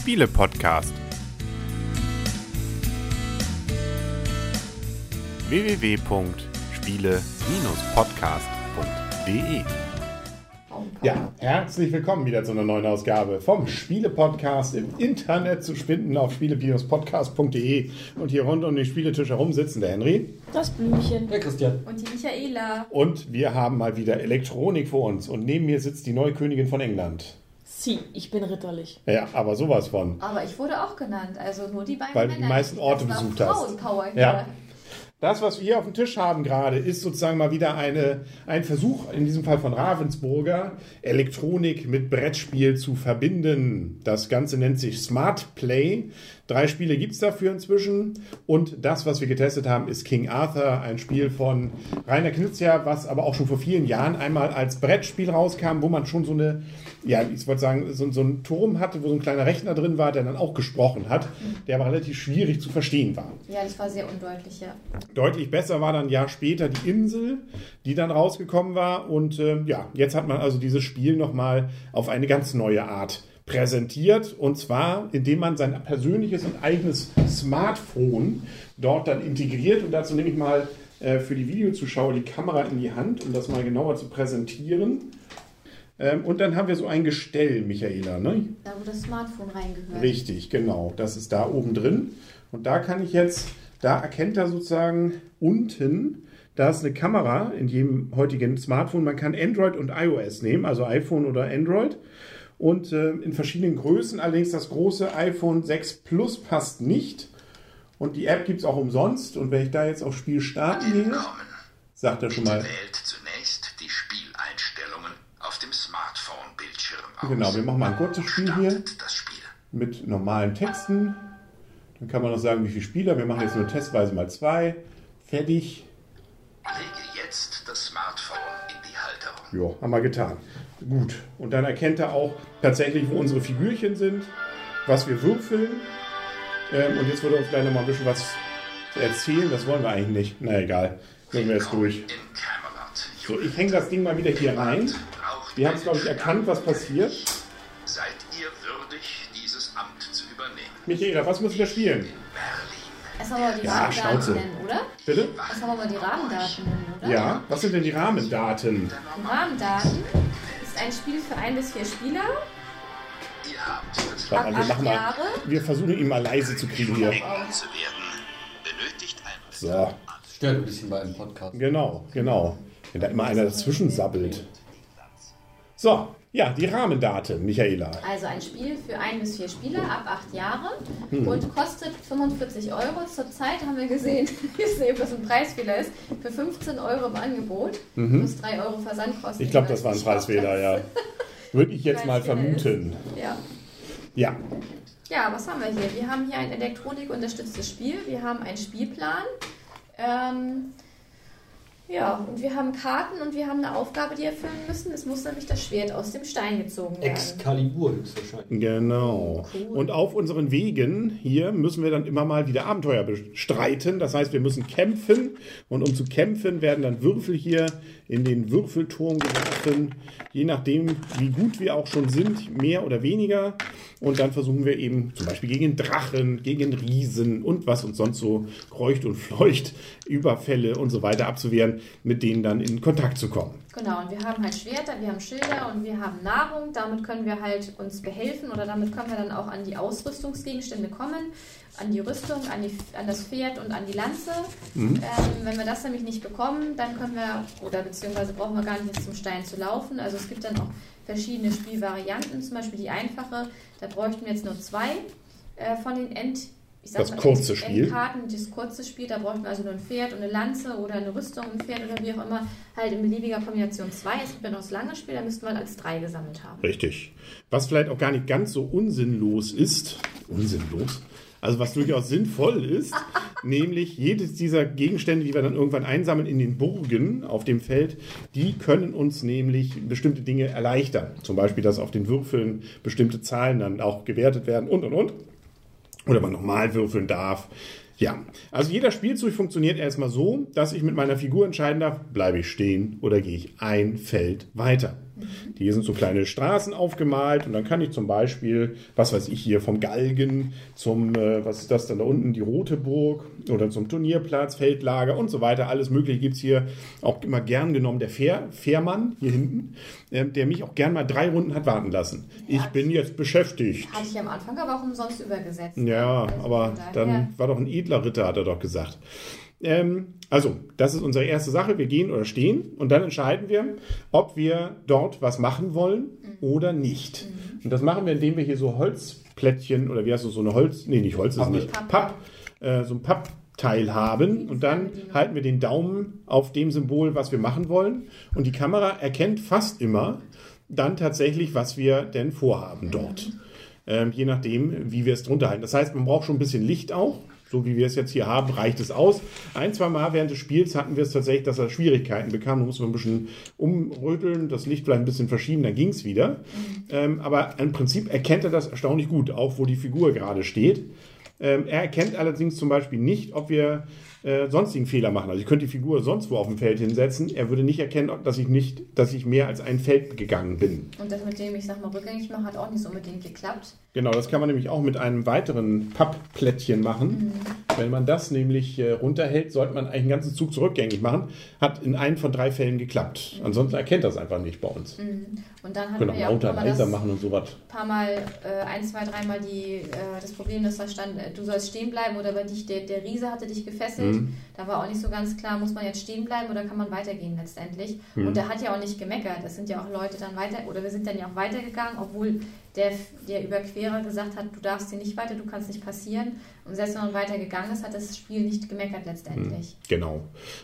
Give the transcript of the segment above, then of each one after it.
Spiele-Podcast. www.spiele-podcast.de Ja, herzlich willkommen wieder zu einer neuen Ausgabe vom Spiele-Podcast im Internet zu finden auf spiele-podcast.de und hier rund um den Spieletisch herum sitzen der Henry Das Blümchen. Ja, Christian. Und die Michaela. und wir haben mal wieder Elektronik vor uns und neben mir sitzt die neue Königin von England. Sie, ich bin ritterlich. Ja, aber sowas von. Aber ich wurde auch genannt, also nur die beiden Weil du die meisten Orte besucht hast. Ja. Das, was wir hier auf dem Tisch haben gerade, ist sozusagen mal wieder eine, ein Versuch, in diesem Fall von Ravensburger, Elektronik mit Brettspiel zu verbinden. Das Ganze nennt sich Smart Play. Drei Spiele gibt es dafür inzwischen. Und das, was wir getestet haben, ist King Arthur, ein Spiel von Rainer Knizia, was aber auch schon vor vielen Jahren einmal als Brettspiel rauskam, wo man schon so eine, ja, ich wollte sagen, so, so einen Turm hatte, wo so ein kleiner Rechner drin war, der dann auch gesprochen hat, der aber relativ schwierig zu verstehen war. Ja, das war sehr undeutlich, ja. Deutlich besser war dann ein Jahr später die Insel, die dann rausgekommen war. Und ähm, ja, jetzt hat man also dieses Spiel nochmal auf eine ganz neue Art präsentiert. Und zwar, indem man sein persönliches und eigenes Smartphone dort dann integriert. Und dazu nehme ich mal äh, für die Videozuschauer die Kamera in die Hand, um das mal genauer zu präsentieren. Ähm, und dann haben wir so ein Gestell, Michaela, ne? Da, wo das Smartphone reingehört. Richtig, genau. Das ist da oben drin. Und da kann ich jetzt, da erkennt er sozusagen unten, da ist eine Kamera in jedem heutigen Smartphone. Man kann Android und iOS nehmen, also iPhone oder Android. Und äh, in verschiedenen Größen. Allerdings das große iPhone 6 Plus passt nicht. Und die App gibt es auch umsonst. Und wenn ich da jetzt auf Spiel starten gehe, sagt er schon mal, Wählt aus. Genau, wir machen mal ein kurzes Spiel hier. Mit normalen Texten. Dann kann man noch sagen, wie viele Spieler. Wir machen jetzt nur testweise mal zwei. Fertig. Lege jetzt das Smartphone in die Halterung. Jo, haben wir getan. Gut. Und dann erkennt er auch tatsächlich, wo unsere Figürchen sind, was wir würfeln. Ähm, und jetzt würde er uns gleich noch mal ein bisschen was erzählen. Das wollen wir eigentlich nicht. Na egal. Gehen wir jetzt durch. So, ich hänge das Ding mal wieder hier rein. Wir haben es, glaube ich, erkannt, was passiert. Seid ihr würdig, dieses Amt zu übernehmen? Michaela, was müssen wir spielen? Erstmal mal die Ja, Rahmendaten Schnauze. nennen, oder? Bitte? Erstmal mal die Rahmendaten nennen, oder? Ja. Was sind denn die Rahmendaten? Die Rahmendaten ist ein Spiel für ein bis vier Spieler. Ihr habt mal, wir acht machen mal. Jahre. Wir versuchen ihn mal leise zu kriegen hier. So. Stört ein bisschen bei einem Podcast. Genau, genau. Wenn da immer einer dazwischen sabbelt. So, ja, die Rahmendaten, Michaela. Also ein Spiel für ein bis vier Spieler ab acht Jahre Hm. und kostet 45 Euro. Zurzeit haben wir gesehen, ich sehe, was ein Preisfehler ist, für 15 Euro im Angebot. Plus 3 Euro Versandkosten. Mhm. Ich glaube, das war ein Preisfehler, ja. Würde ich jetzt mal Preisfehler ist. vermuten. Ja. Ja, Ja, was haben wir hier? Wir haben hier ein elektronikunterstütztes Spiel. Wir haben einen Spielplan. Ähm, ja, und wir haben Karten und wir haben eine Aufgabe, die erfüllen müssen. Es muss nämlich das Schwert aus dem Stein gezogen werden. Excalibur höchstwahrscheinlich. genau. Cool. Und auf unseren Wegen hier müssen wir dann immer mal wieder Abenteuer bestreiten. Das heißt, wir müssen kämpfen. Und um zu kämpfen, werden dann Würfel hier in den Würfelturm geworfen. Je nachdem, wie gut wir auch schon sind, mehr oder weniger. Und dann versuchen wir eben zum Beispiel gegen Drachen, gegen Riesen und was uns sonst so kreucht und fleucht, Überfälle und so weiter abzuwehren, mit denen dann in Kontakt zu kommen. Genau, und wir haben halt Schwerter, wir haben Schilder und wir haben Nahrung. Damit können wir halt uns behelfen oder damit können wir dann auch an die Ausrüstungsgegenstände kommen, an die Rüstung, an, die, an das Pferd und an die Lanze. Ähm, wenn wir das nämlich nicht bekommen, dann können wir, oder beziehungsweise brauchen wir gar nicht jetzt zum Stein zu laufen. Also es gibt dann auch verschiedene Spielvarianten, zum Beispiel die einfache, da bräuchten wir jetzt nur zwei äh, von den End. Ich Das mal, kurze Spiel. Endkarten, das kurze Spiel, da bräuchten wir also nur ein Pferd und eine Lanze oder eine Rüstung, ein Pferd oder wie auch immer, halt in beliebiger Kombination zwei. Es gibt ja noch das lange Spiel, da müssten wir als drei gesammelt haben. Richtig. Was vielleicht auch gar nicht ganz so unsinnlos ist, unsinnlos, also was durchaus sinnvoll ist, nämlich jedes dieser Gegenstände, die wir dann irgendwann einsammeln in den Burgen auf dem Feld, die können uns nämlich bestimmte Dinge erleichtern. Zum Beispiel, dass auf den Würfeln bestimmte Zahlen dann auch gewertet werden und und und. Oder man nochmal würfeln darf. Ja, also jeder Spielzug funktioniert erstmal so, dass ich mit meiner Figur entscheiden darf, bleibe ich stehen oder gehe ich ein Feld weiter. Hier sind so kleine Straßen aufgemalt und dann kann ich zum Beispiel, was weiß ich hier, vom Galgen zum, äh, was ist das dann da unten, die Rote Burg oder zum Turnierplatz, Feldlager und so weiter. Alles Mögliche gibt es hier auch immer gern genommen. Der Fähr, Fährmann hier hinten, ähm, der mich auch gern mal drei Runden hat warten lassen. Ich bin jetzt beschäftigt. Hatte ich am Anfang aber auch umsonst übergesetzt. Ja, Also aber dann war doch ein edler Ritter, hat er doch gesagt. Ähm, also, das ist unsere erste Sache. Wir gehen oder stehen und dann entscheiden wir, ob wir dort was machen wollen oder nicht. Und das machen wir, indem wir hier so Holzplättchen oder wie heißt das, so eine Holz, nee, nicht Holz ist es Pappe. nicht, Papp, äh, so ein Pappteil haben und dann halten wir den Daumen auf dem Symbol, was wir machen wollen und die Kamera erkennt fast immer dann tatsächlich, was wir denn vorhaben dort ähm, je nachdem, wie wir es drunter halten. Das heißt, man braucht schon ein bisschen Licht auch. So wie wir es jetzt hier haben, reicht es aus. Ein, zwei Mal während des Spiels hatten wir es tatsächlich, dass er Schwierigkeiten bekam. Da mussten wir ein bisschen umröteln, das Licht vielleicht ein bisschen verschieben, dann ging es wieder. Ähm, aber im Prinzip erkennt er das erstaunlich gut, auch wo die Figur gerade steht. Ähm, er erkennt allerdings zum Beispiel nicht, ob wir äh, sonstigen Fehler machen. Also ich könnte die Figur sonst wo auf dem Feld hinsetzen. Er würde nicht erkennen, dass ich nicht, dass ich mehr als ein Feld gegangen bin. Und das mit dem, ich sag mal, rückgängig machen, hat auch nicht so unbedingt geklappt. Genau, das kann man nämlich auch mit einem weiteren Pappplättchen machen. Wenn man das nämlich äh, runterhält, sollte man eigentlich einen ganzen Zug zurückgängig machen. Hat in einem von drei Fällen geklappt. Ansonsten erkennt das einfach nicht bei uns. Und dann Genau, wir ja auch ein Mal, das, machen und sowas. paar Mal äh, ein, zwei, dreimal die, äh, das Problem, dass da stand, äh, du sollst stehen bleiben oder bei dich, der, der Riese hatte dich gefesselt. Mhm. Da war auch nicht so ganz klar, muss man jetzt stehen bleiben oder kann man weitergehen letztendlich. Mhm. Und der hat ja auch nicht gemeckert. Es sind ja auch Leute dann weiter, oder wir sind dann ja auch weitergegangen, obwohl der, der Überquerer gesagt hat, du darfst hier nicht weiter, du kannst nicht passieren. Und selbst wenn man weitergegangen ist, hat das Spiel nicht gemeckert letztendlich. Genau.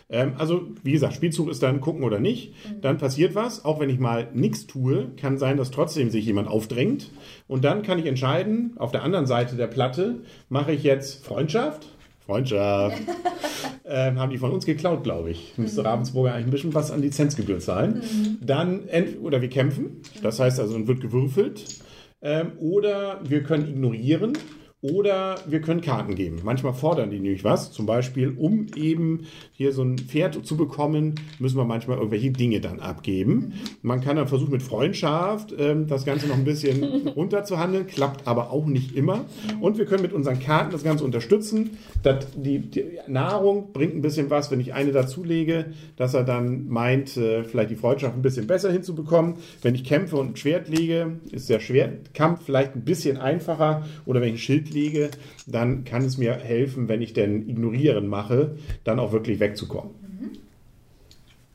Ähm, also, wie gesagt, Spielzug ist dann gucken oder nicht. Dann passiert was. Auch wenn ich mal nichts tue, kann sein, dass trotzdem sich jemand aufdrängt. Und dann kann ich entscheiden, auf der anderen Seite der Platte, mache ich jetzt Freundschaft? Freundschaft. ähm, haben die von uns geklaut, glaube ich. Müsste Ravensburger eigentlich ein bisschen was an Lizenzgebühr zahlen. Dann, ent oder wir kämpfen. Das heißt also, dann wird gewürfelt. Ähm, oder wir können ignorieren. Oder wir können Karten geben. Manchmal fordern die nämlich was. Zum Beispiel, um eben hier so ein Pferd zu bekommen, müssen wir manchmal irgendwelche Dinge dann abgeben. Man kann dann versuchen, mit Freundschaft ähm, das Ganze noch ein bisschen runterzuhandeln. Klappt aber auch nicht immer. Und wir können mit unseren Karten das Ganze unterstützen. Das, die, die Nahrung bringt ein bisschen was, wenn ich eine dazulege, dass er dann meint, äh, vielleicht die Freundschaft ein bisschen besser hinzubekommen. Wenn ich kämpfe und ein Schwert lege, ist der Schwertkampf vielleicht ein bisschen einfacher. Oder wenn ich ein Schild lege, dann kann es mir helfen, wenn ich denn Ignorieren mache, dann auch wirklich wegzukommen.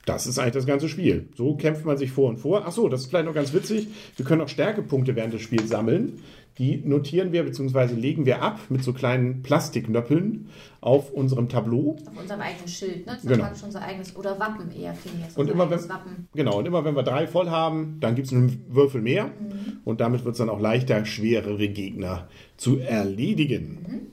Das ist eigentlich das ganze Spiel. So kämpft man sich vor und vor. Ach so, das ist vielleicht noch ganz witzig. Wir können auch Stärkepunkte während des Spiels sammeln. Die notieren wir bzw. legen wir ab mit so kleinen Plastiknöppeln auf unserem Tableau. Auf unserem eigenen Schild, ne? Das Genau. ist praktisch unser eigenes, oder Wappen eher vielmehr. so Und unser immer wenn, Wappen. genau, und immer wenn wir drei voll haben, dann gibt es einen Würfel mehr. Mhm. Und damit wird es dann auch leichter, schwerere Gegner zu erledigen.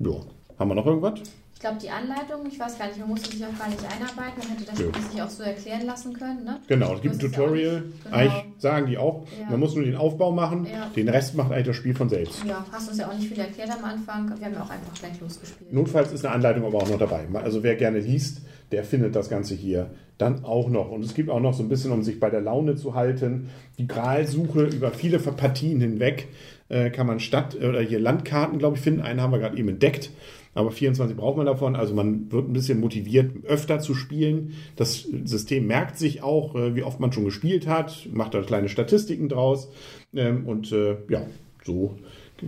Mhm. Ja. Haben wir noch irgendwas? Ich glaube, die Anleitung, ich weiß gar nicht, man musste sich auch gar nicht einarbeiten, man hätte das Nö. Sich auch so erklären lassen können, ne? Genau, es gibt ein Tutorial. genau. Eigentlich sagen die auch, Ja. man muss nur den Aufbau machen. Ja. Den Rest macht eigentlich das Spiel von selbst. Ja, hast uns ja auch nicht viel erklärt am Anfang. Wir haben ja auch einfach gleich losgespielt. Notfalls ist eine Anleitung aber auch noch dabei. Also wer gerne liest, der findet das Ganze hier dann auch noch. Und es gibt auch noch so ein bisschen, um sich bei der Laune zu halten, die Gralsuche über viele Partien hinweg. Äh, kann man Stadt- oder hier Landkarten, glaube ich, finden. Einen haben wir gerade eben entdeckt. Aber 24 braucht man davon. Also man wird ein bisschen motiviert, öfter zu spielen. Das System merkt sich auch, äh, wie oft man schon gespielt hat, macht da kleine Statistiken draus. Ähm, und äh, ja, so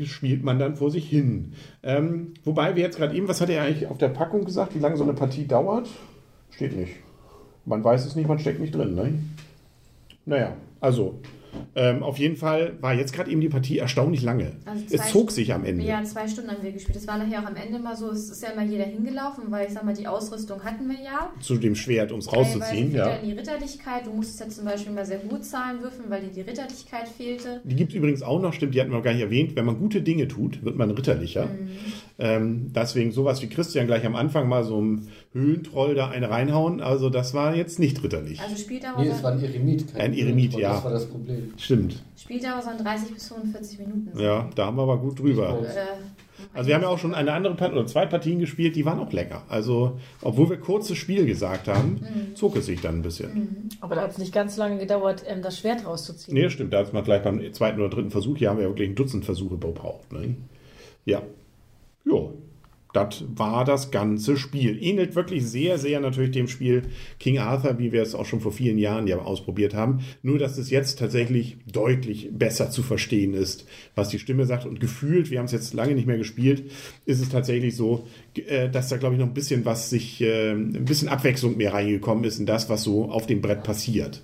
spielt man dann vor sich hin. Ähm, wobei wir jetzt gerade eben, was hat er eigentlich auf der Packung gesagt, wie lange so eine Partie dauert? Steht nicht. Man weiß es nicht, man steckt nicht drin. Ne? Naja, also ähm, auf jeden Fall war jetzt gerade eben die Partie erstaunlich lange. Also es zog sich am Ende. Ja, zwei Stunden haben wir gespielt. Das war nachher auch am Ende mal so, es ist ja immer jeder hingelaufen, weil ich sag mal, die Ausrüstung hatten wir ja. Zu dem Schwert, um es rauszuziehen. wieder Ja. in die Ritterlichkeit. Du musstest ja zum Beispiel mal sehr hohe Zahlen würfeln, weil dir die Ritterlichkeit fehlte. Die gibt es übrigens auch noch, stimmt, die hatten wir noch gar nicht erwähnt. Wenn man gute Dinge tut, wird man ritterlicher. Mhm. Ähm, deswegen sowas wie Christian gleich am Anfang mal so einem Höhentroll da eine reinhauen. Also das war jetzt nicht ritterlich. Also Spieldauer, Nee, es war ein Eremit. kein Ein Eremit, ja. Das war das Problem. Stimmt. Spieldauer sollen 30 bis 45 Minuten. Ja, da haben wir aber gut drüber. Also wir haben ja auch schon eine andere Partie oder zwei Partien gespielt, die waren auch lecker. Also obwohl wir kurzes Spiel gesagt haben, zog es sich dann ein bisschen. Aber da hat es nicht ganz lange gedauert, ähm, das Schwert rauszuziehen. Nee, stimmt. Da ist man gleich beim zweiten oder dritten Versuch, hier haben wir ja wirklich ein Dutzend Versuche gebraucht. Ne? Ja. Jo. Das war das ganze Spiel. Ähnelt wirklich sehr, sehr natürlich dem Spiel King Arthur, wie wir es auch schon vor vielen Jahren ja ausprobiert haben. Nur, dass es jetzt tatsächlich deutlich besser zu verstehen ist, was die Stimme sagt. Und gefühlt, wir haben es jetzt lange nicht mehr gespielt, ist es tatsächlich so, äh, dass da, glaube ich, noch ein bisschen was sich, äh, ein bisschen Abwechslung mehr reingekommen ist in das, was so auf dem Brett passiert.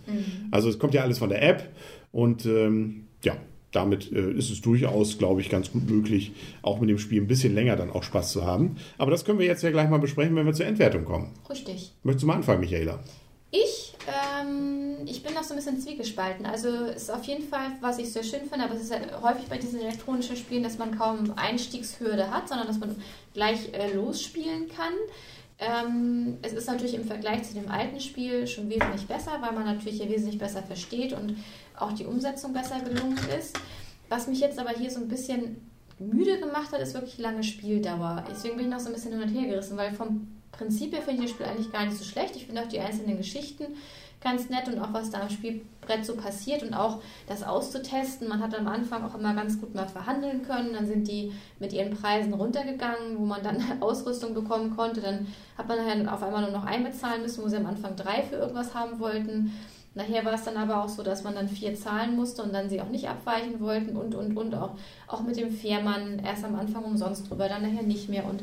Also es kommt ja alles von der App und ähm, ja, damit äh, ist es durchaus, glaube ich, ganz gut möglich, auch mit dem Spiel ein bisschen länger dann auch Spaß zu haben. Aber das können wir jetzt ja gleich mal besprechen, wenn wir zur Endwertung kommen. Richtig. Möchtest du mal anfangen, Michaela? Ich, ähm, ich bin noch so ein bisschen zwiegespalten. Also ist auf jeden Fall, was ich sehr schön finde, aber es ist ja häufig bei diesen elektronischen Spielen, dass man kaum Einstiegshürde hat, sondern dass man gleich äh, losspielen kann. Ähm, es ist natürlich im Vergleich zu dem alten Spiel schon wesentlich besser, weil man natürlich hier wesentlich besser versteht und auch die Umsetzung besser gelungen ist. Was mich jetzt aber hier so ein bisschen müde gemacht hat, ist wirklich lange Spieldauer. Deswegen bin ich noch so ein bisschen hin und her gerissen, weil vom Prinzip her finde ich das Spiel eigentlich gar nicht so schlecht. Ich finde auch die einzelnen Geschichten ganz nett und auch was da am Spielbrett so passiert und auch das auszutesten. Man hat am Anfang auch immer ganz gut mal verhandeln können. Dann sind die mit ihren Preisen runtergegangen, wo man dann Ausrüstung bekommen konnte. Dann hat man nachher auf einmal nur noch einbezahlen müssen, wo sie am Anfang drei für irgendwas haben wollten. Nachher war es dann aber auch so, dass man dann vier zahlen musste und dann sie auch nicht abweichen wollten und, und, und. Auch, auch mit dem Fährmann erst am Anfang umsonst drüber, dann nachher nicht mehr. Und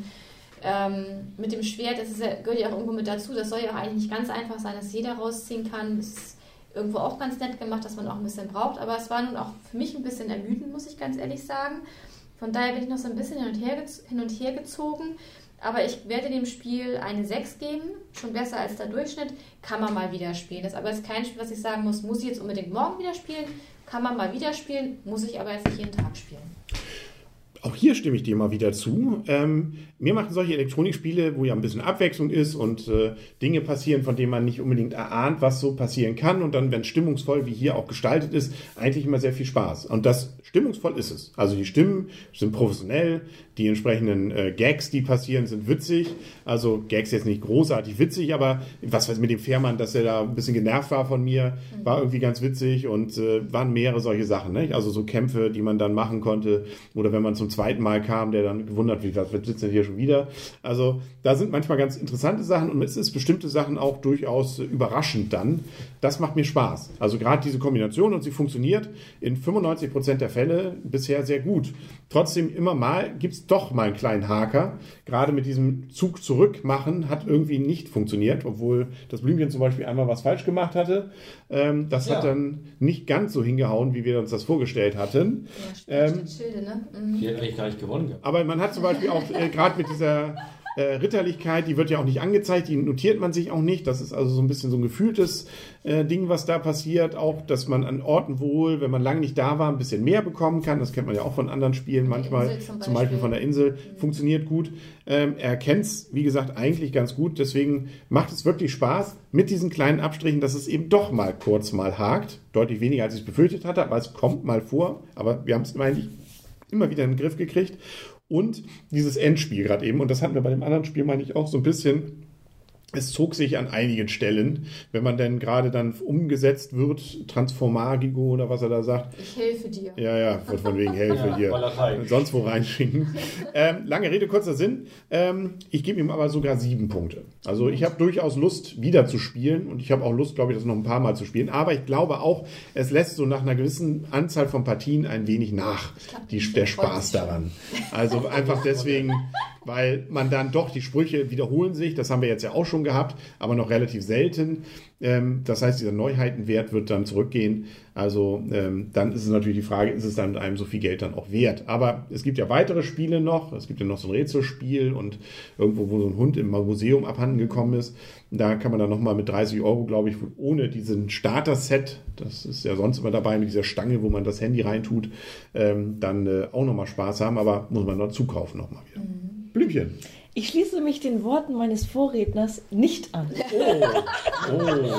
ähm, mit dem Schwert, das ja, gehört ja auch irgendwo mit dazu. Das soll ja auch eigentlich nicht ganz einfach sein, dass jeder rausziehen kann. Das ist irgendwo auch ganz nett gemacht, dass man auch ein bisschen braucht. Aber es war nun auch für mich ein bisschen ermüdend, muss ich ganz ehrlich sagen. Von daher bin ich noch so ein bisschen hin und her, hin und her gezogen. Aber ich werde dem Spiel eine 6 geben, schon besser als der Durchschnitt. Kann man mal wieder spielen. Das ist aber kein Spiel, was ich sagen muss, muss ich jetzt unbedingt morgen wieder spielen. Kann man mal wieder spielen, muss ich aber jetzt nicht jeden Tag spielen. Auch hier stimme ich dir mal wieder zu. Ähm, mir machen solche Elektronikspiele, wo ja ein bisschen Abwechslung ist und äh, Dinge passieren, von denen man nicht unbedingt erahnt, was so passieren kann. Und dann, wenn es stimmungsvoll wie hier auch gestaltet ist, eigentlich immer sehr viel Spaß. Und das stimmungsvoll ist es. Also die Stimmen sind professionell, die entsprechenden äh, Gags, die passieren, sind witzig. Also Gags jetzt nicht großartig witzig, aber was weiß mit dem Fährmann, dass er da ein bisschen genervt war von mir, war irgendwie ganz witzig und äh, waren mehrere solche Sachen. Ne? Also so Kämpfe, die man dann machen konnte. Oder wenn man zum zweiten Mal kam, der dann gewundert, wie was sitzt denn hier schon wieder. Also da sind manchmal ganz interessante Sachen und es ist bestimmte Sachen auch durchaus überraschend dann. Das macht mir Spaß. Also gerade diese Kombination und sie funktioniert in 95 Prozent der Fälle bisher sehr gut. Trotzdem immer mal gibt es doch mal einen kleinen Haker. Gerade mit diesem Zug zurück machen hat irgendwie nicht funktioniert, obwohl das Blümchen zum Beispiel einmal was falsch gemacht hatte. Ähm, das Ja. hat dann nicht ganz so hingehauen, wie wir uns das vorgestellt hatten. Ja, Ähm, ähm, Schilde, ne? Mhm. Eigentlich gar nicht gewonnen gehabt. Aber man hat zum Beispiel auch äh, gerade mit dieser äh, Ritterlichkeit, die wird ja auch nicht angezeigt, die notiert man sich auch nicht. Das ist also so ein bisschen so ein gefühltes äh, Ding, was da passiert. Auch, dass man an Orten wohl, wenn man lange nicht da war, ein bisschen mehr bekommen kann. Das kennt man ja auch von anderen Spielen manchmal. Zum zum Beispiel Beispiel. von der Insel. Funktioniert gut. Ähm, er kennt es, wie gesagt, eigentlich ganz gut. Deswegen macht es wirklich Spaß mit diesen kleinen Abstrichen, dass es eben doch mal kurz mal hakt. Deutlich weniger, als ich es befürchtet hatte, aber es kommt mal vor. Aber wir haben es eigentlich immer wieder in den Griff gekriegt. Und dieses Endspiel gerade eben, und das hatten wir bei dem anderen Spiel, meine ich, auch so ein bisschen. Es zog sich an einigen Stellen, wenn man denn gerade dann umgesetzt wird, Transformagigo oder was er da sagt. Ich helfe dir. Ja, ja, wird von wegen Ja, Teig. Und sonst wo reinschicken. ähm, lange Rede, kurzer Sinn. Ähm, ich gebe ihm aber sogar sieben Punkte. Also ich habe durchaus Lust, wieder zu spielen und ich habe auch Lust, glaube ich, das noch ein paar Mal zu spielen. Aber ich glaube auch, es lässt so nach einer gewissen Anzahl von Partien ein wenig nach, die, der Spaß daran. Also einfach deswegen, weil man dann doch, die Sprüche wiederholen sich, das haben wir jetzt ja auch schon gehabt, aber noch relativ selten. Ähm, das heißt, dieser Neuheitenwert wird dann zurückgehen. Also ähm, dann ist es natürlich die Frage, ist es dann mit einem so viel Geld dann auch wert? Aber es gibt ja weitere Spiele noch. Es gibt ja noch so ein Rätselspiel und irgendwo, wo so ein Hund im Museum abhanden gekommen ist. Da kann man dann nochmal mit 30 Euro, glaube ich, ohne diesen Starter-Set, das ist ja sonst immer dabei mit dieser Stange, wo man das Handy reintut, ähm, dann äh, auch nochmal Spaß haben. Aber muss man noch zukaufen nochmal wieder. Blümchen. Ich schließe mich den Worten meines Vorredners nicht an. Oh. Oh.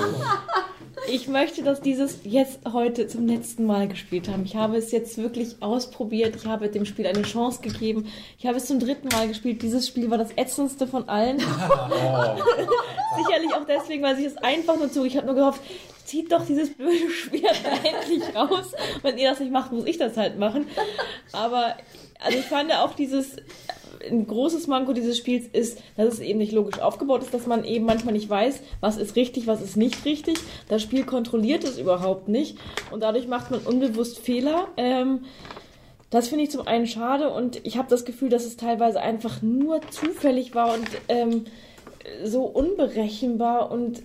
ich möchte, dass dieses jetzt heute zum letzten Mal gespielt haben. Ich habe es jetzt wirklich ausprobiert. Ich habe dem Spiel eine Chance gegeben. Ich habe es zum dritten Mal gespielt. Dieses Spiel war das ätzendste von allen. Sicherlich auch deswegen, weil sich es einfach nur zu. Ich habe nur gehofft, zieht doch dieses blöde Schwert endlich raus. Wenn ihr das nicht macht, muss ich das halt machen. Aber also ich fand auch dieses ein großes Manko dieses Spiels ist, dass es eben nicht logisch aufgebaut ist, dass man eben manchmal nicht weiß, was ist richtig, was ist nicht richtig. Das Spiel kontrolliert es überhaupt nicht und dadurch macht man unbewusst Fehler. Ähm, das finde ich zum einen schade und ich habe das Gefühl, dass es teilweise einfach nur zufällig war und ähm, so unberechenbar und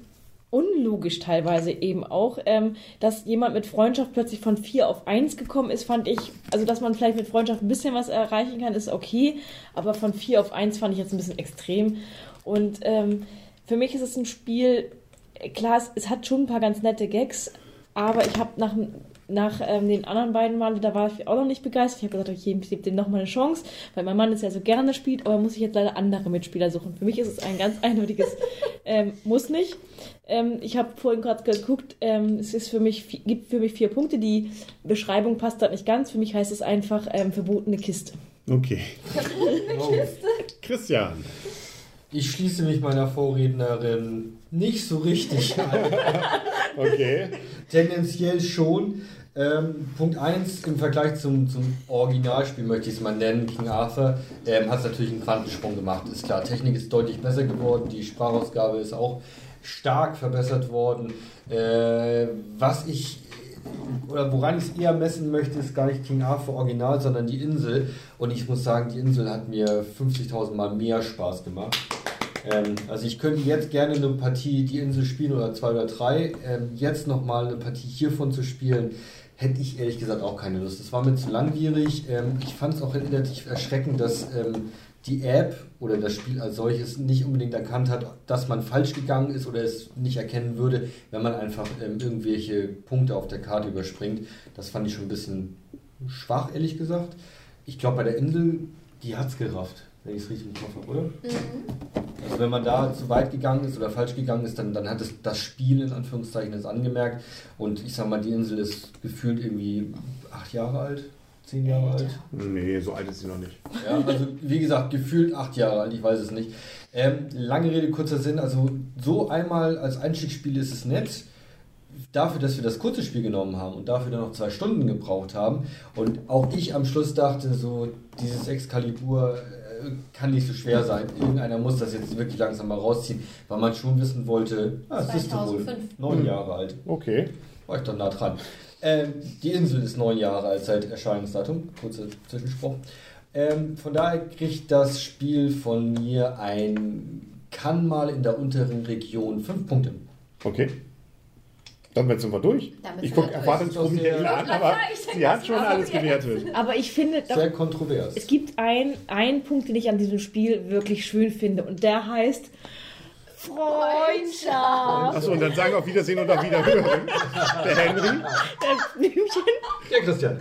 unlogisch teilweise eben auch, ähm, dass jemand mit Freundschaft plötzlich von 4 auf 1 gekommen ist, fand ich, also dass man vielleicht mit Freundschaft ein bisschen was erreichen kann, ist okay, aber von 4 auf 1 fand ich jetzt ein bisschen extrem. Und ähm, für mich ist es ein Spiel, klar, es, es, hat schon ein paar ganz nette Gags, aber ich habe nach nach ähm, den anderen beiden Male, da war ich auch noch nicht begeistert. Ich habe gesagt, okay, ich gebe dem nochmal eine Chance, weil mein Mann es ja so gerne spielt, aber muss ich jetzt leider andere Mitspieler suchen. Für mich ist es ein ganz eindeutiges ähm, Muss nicht. Ähm, ich habe vorhin gerade geguckt, ähm, es ist für mich, gibt für mich vier Punkte. Die Beschreibung passt da nicht ganz. Für mich heißt es einfach ähm, verbotene Kiste. Okay. Verbotene oh. Kiste. Christian. Ich schließe mich meiner Vorrednerin nicht so richtig an. okay. Tendenziell schon. Ähm, Punkt 1 im Vergleich zum, zum Originalspiel möchte ich es mal nennen, King Arthur, ähm, hat es natürlich einen Quantensprung gemacht. Ist klar, Technik ist deutlich besser geworden, die Sprachausgabe ist auch stark verbessert worden. Äh, was ich oder woran ich es eher messen möchte, ist gar nicht King Arthur Original, sondern die Insel. Und ich muss sagen, die Insel hat mir 50.000 Mal mehr Spaß gemacht. Ähm, also ich könnte jetzt gerne eine Partie die Insel spielen oder zwei oder drei. Ähm, jetzt nochmal eine Partie hiervon zu spielen, hätte ich ehrlich gesagt auch keine Lust. Das war mir zu langwierig. Ähm, ich fand es auch relativ erschreckend, dass ähm, die App oder das Spiel als solches nicht unbedingt erkannt hat, dass man falsch gegangen ist oder es nicht erkennen würde, wenn man einfach ähm, irgendwelche Punkte auf der Karte überspringt. Das fand ich schon ein bisschen schwach, ehrlich gesagt. Ich glaube, bei der Insel, die hat es gerafft, wenn ich es richtig im Kopf habe, oder? Mhm. Also wenn man da zu weit gegangen ist oder falsch gegangen ist, dann, dann hat es das Spiel in Anführungszeichen es angemerkt. Und ich sag mal, die Insel ist gefühlt irgendwie acht Jahre alt, zehn Jahre alt. Nee, so alt ist sie noch nicht. Ja, also wie gesagt, gefühlt acht Jahre alt, ich weiß es nicht. Ähm, lange Rede, kurzer Sinn, also so einmal als Einstiegsspiel ist es nett. Dafür, dass wir das kurze Spiel genommen haben und dafür dann noch zwei Stunden gebraucht haben. Und auch ich am Schluss dachte, so dieses Excalibur kann nicht so schwer sein. Irgendeiner muss das jetzt wirklich langsam mal rausziehen, weil man schon wissen wollte, ah, es ist wohl neun Jahre alt. Okay. War ich doch nah dran. Ähm, die Insel ist neun Jahre alt seit Erscheinungsdatum. Kurzer Zwischenspruch. Ähm, von daher kriegt das Spiel von mir ein kann mal in der unteren Region fünf Punkte. Okay. Damit sind wir durch. Damit ich gucke durch. erwartungsgemäß Sehr- an, aber sie hat schon alles gewertet. Aber ich finde doch, Sehr kontrovers. es gibt ein- einen Punkt, den ich an diesem Spiel wirklich schön finde und der heißt Freundschaft. Achso, und dann sagen auf Wiedersehen und auf Wiederhören. Der Henry. Das Blümchen. Ja, Christian.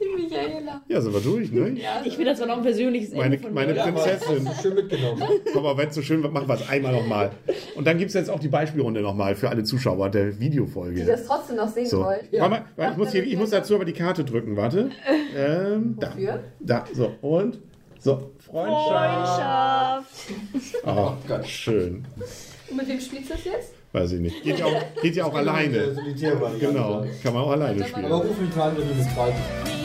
Die Michaela. Ja, sind wir durch, ne? Ich finde, das war noch ein persönliches Meine, Ende von meine mir. Ja, Prinzessin. du schön mitgenommen. Komm, aber wenn es so schön wird, machen wir es einmal nochmal. Und dann gibt es jetzt auch die Beispielrunde nochmal für alle Zuschauer der Die Videofolge. das trotzdem noch sehen So. wollen. Warte mal, warte, ich, muss hier, ich muss dazu aber die Karte drücken, warte. Ähm, da. Wofür? Da, so. Und? So. Freundschaft. Freundschaft. Oh, Gott. schön. Und mit wem spielst du es jetzt? Weiß ich nicht. Geht ja auch, geht ja auch alleine. Solitär Genau. Kann man auch alleine spielen. Aber ruf mich an, wenn du Please